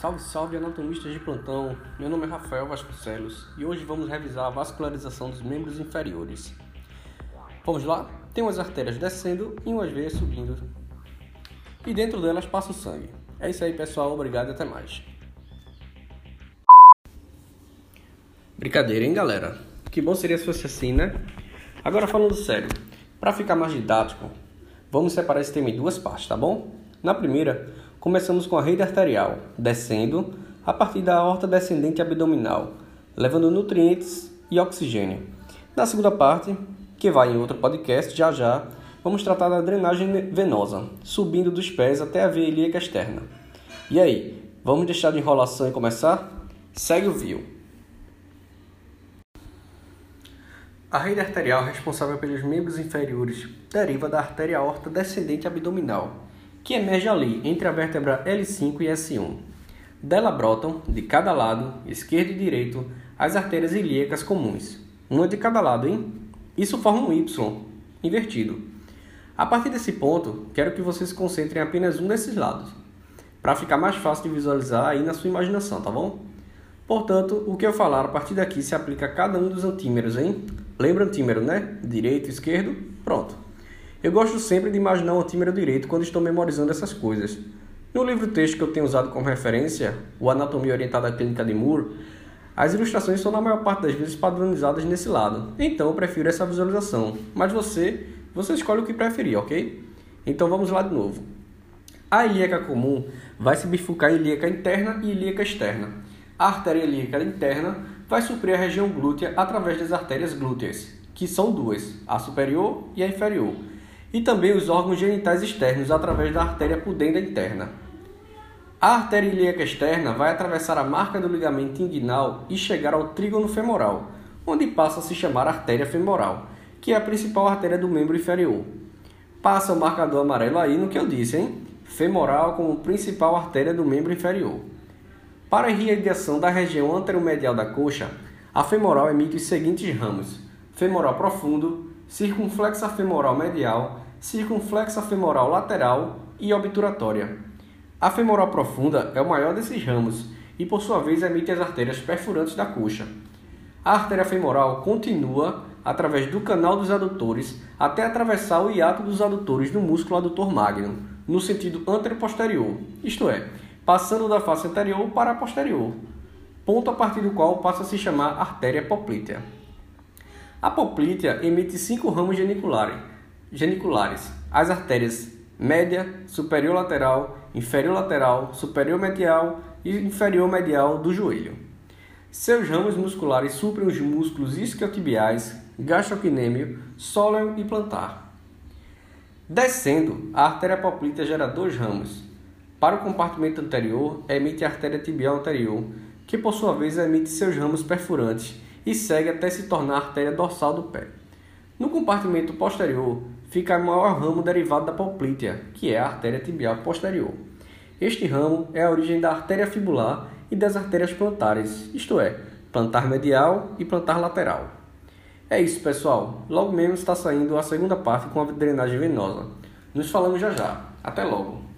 Salve, salve anatomistas de plantão. Meu nome é Rafael Vasconcelos e hoje vamos revisar a vascularização dos membros inferiores. Vamos lá? Tem umas artérias descendo e umas veias subindo. E dentro delas passa o sangue. É isso aí, pessoal. Obrigado e até mais. Brincadeira, hein, galera? Que bom seria se fosse assim, né? Agora falando sério, para ficar mais didático, vamos separar esse tema em duas partes, tá bom? Na primeira, começamos com a rede arterial, descendo a partir da aorta descendente abdominal, levando nutrientes e oxigênio. Na segunda parte, que vai em outro podcast já já, vamos tratar da drenagem venosa, subindo dos pés até a veia ilíaca externa. E aí, vamos deixar de enrolação e começar? Segue o view. A rede arterial responsável pelos membros inferiores deriva da artéria aorta descendente abdominal, que emerge ali entre a vértebra L5 e S1. Dela brotam, de cada lado, esquerdo e direito, as artérias ilíacas comuns, uma de cada lado, hein? Isso forma um Y, invertido. A partir desse ponto, quero que vocês se concentrem em apenas um desses lados, para ficar mais fácil de visualizar aí na sua imaginação, tá bom? Portanto, o que eu falar a partir daqui se aplica a cada um dos antímeros, hein? Lembra antímero, né? Direito, esquerdo, pronto. Eu gosto sempre de imaginar o antímero direito quando estou memorizando essas coisas. No livro-texto que eu tenho usado como referência, o Anatomia Orientada Clínica de Moore, as ilustrações são na maior parte das vezes padronizadas nesse lado, então eu prefiro essa visualização. Mas você, você escolhe o que preferir, ok? Então vamos lá de novo. A ilíaca comum vai se bifurcar em ilíaca interna e ilíaca externa. A artéria ilíaca interna vai suprir a região glútea através das artérias glúteas, que são duas, a superior e a inferior e também os órgãos genitais externos através da artéria pudenda interna. A artéria ilíaca externa vai atravessar a marca do ligamento inguinal e chegar ao trígono femoral, onde passa a se chamar artéria femoral, que é a principal artéria do membro inferior. Passa o marcador amarelo aí no que eu disse, hein? Femoral como principal artéria do membro inferior. Para a irrigação da região anteromedial da coxa, a femoral emite os seguintes ramos: femoral profundo, circunflexa femoral medial, circunflexa femoral lateral e obturatória. A femoral profunda é o maior desses ramos e, por sua vez, emite as artérias perfurantes da coxa. A artéria femoral continua através do canal dos adutores até atravessar o hiato dos adutores do músculo adutor magno, no sentido anteroposterior, isto é, passando da face anterior para a posterior, ponto a partir do qual passa a se chamar artéria poplítea. A poplítea emite cinco ramos geniculares, as artérias média, superior lateral, inferior lateral, superior medial e inferior medial do joelho. Seus ramos musculares suprem os músculos isquiotibiais, gastrocnêmio, sóleo e plantar. Descendo, a artéria poplítea gera dois ramos. Para o compartimento anterior, emite a artéria tibial anterior, que por sua vez emite seus ramos perfurantes e segue até se tornar a artéria dorsal do pé. No compartimento posterior fica o maior ramo derivado da poplítea, que é a artéria tibial posterior. Este ramo é a origem da artéria fibular e das artérias plantares, isto é, plantar medial e plantar lateral. É isso, pessoal. Logo menos está saindo a segunda parte com a drenagem venosa. Nos falamos já já. Até logo!